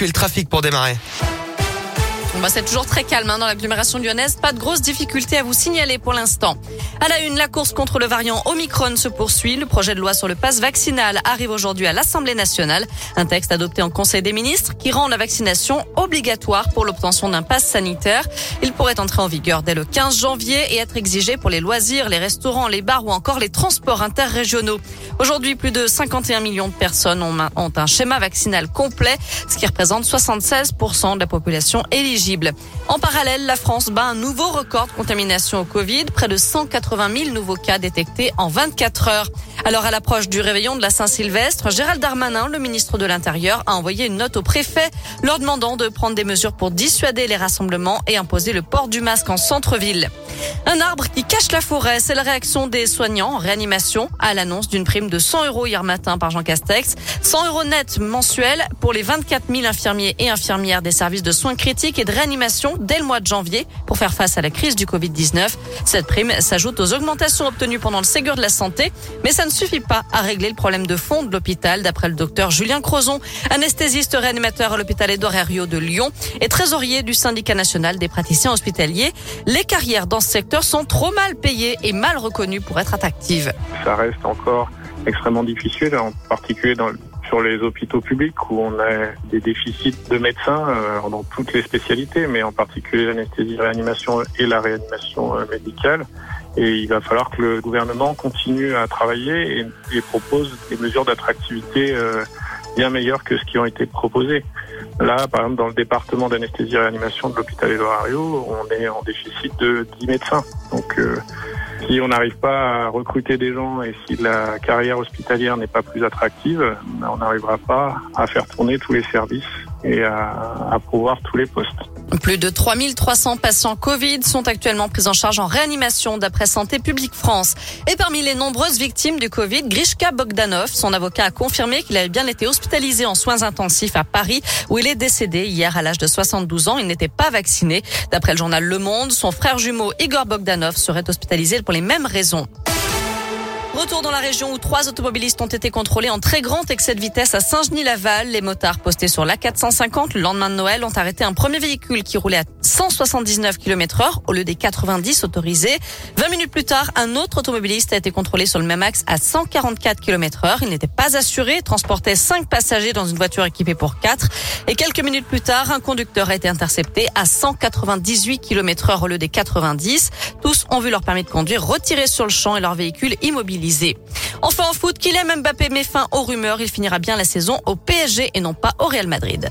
l'actu et le trafic pour démarrer. Bah c'est toujours très calme hein, dans l'agglomération lyonnaise. Pas de grosses difficultés à vous signaler pour l'instant. À la une, la course contre le variant Omicron se poursuit. Le projet de loi sur le passe vaccinal arrive aujourd'hui à l'Assemblée nationale. Un texte adopté en Conseil des ministres qui rend la vaccination obligatoire pour l'obtention d'un passe sanitaire. Il pourrait entrer en vigueur dès le 15 janvier et être exigé pour les loisirs, les restaurants, les bars ou encore les transports interrégionaux. Aujourd'hui, plus de 51 millions de personnes ont un schéma vaccinal complet, ce qui représente 76% de la population éligible. En parallèle, la France bat un nouveau record de contamination au Covid, près de 180 000 nouveaux cas détectés en 24 heures. Alors à l'approche du réveillon de la Saint-Sylvestre, Gérald Darmanin, le ministre de l'Intérieur, a envoyé une note au préfet leur demandant de prendre des mesures pour dissuader les rassemblements et imposer le port du masque en centre-ville. Un arbre qui cache la forêt, c'est la réaction des soignants en réanimation à l'annonce d'une prime de 100 euros hier matin par Jean Castex. 100 euros net mensuels pour les 24 000 infirmiers et infirmières des services de soins critiques et de réanimation dès le mois de janvier pour faire face à la crise du Covid-19. Cette prime s'ajoute aux augmentations obtenues pendant le Ségur de la Santé, mais ça ne suffit pas à régler le problème de fond de l'hôpital, d'après le docteur Julien Crozon, anesthésiste réanimateur à l'hôpital Édouard Herriot de Lyon et trésorier du syndicat national des praticiens hospitaliers. Les carrières dans ce secteur sont trop mal payées et mal reconnues pour être attractives. Ça reste encore extrêmement difficile, en particulier dans, sur les hôpitaux publics où on a des déficits de médecins euh, dans toutes les spécialités, mais en particulier l'anesthésie, réanimation et la réanimation euh, médicale. Et il va falloir que le gouvernement continue à travailler et, et propose des mesures d'attractivité euh, bien meilleures que ce qui ont été proposées. Là, par exemple, dans le département d'anesthésie et réanimation de l'hôpital Herriot, on est en déficit de 10 médecins. Donc, euh, si on n'arrive pas à recruter des gens et si la carrière hospitalière n'est pas plus attractive, on n'arrivera pas à faire tourner tous les services et à, à pouvoir tous les postes. Plus de 3300 patients Covid sont actuellement pris en charge en réanimation d'après Santé publique France. Et parmi les nombreuses victimes du Covid, Grishka Bogdanov, son avocat a confirmé qu'il avait bien été hospitalisé en soins intensifs à Paris où il est décédé hier à l'âge de 72 ans. Il n'était pas vacciné. D'après le journal Le Monde, son frère jumeau Igor Bogdanov serait hospitalisé pour les mêmes raisons. Retour dans la région où trois automobilistes ont été contrôlés en très grand excès de vitesse à Saint-Genis-Laval. Les motards postés sur l'A450 le lendemain de Noël ont arrêté un premier véhicule qui roulait à 179 km heure au lieu des 90 autorisés. 20 minutes plus tard, un autre automobiliste a été contrôlé sur le même axe à 144 km heure. Il n'était pas assuré, transportait cinq passagers dans une voiture équipée pour quatre. Et quelques minutes plus tard, un conducteur a été intercepté à 198 km heure au lieu des 90. Tous ont vu leur permis de conduire retiré sur le champ et leur véhicule Enfin en foot, Kylian Mbappé met fin aux rumeurs. Il finira bien la saison au PSG et non pas au Real Madrid.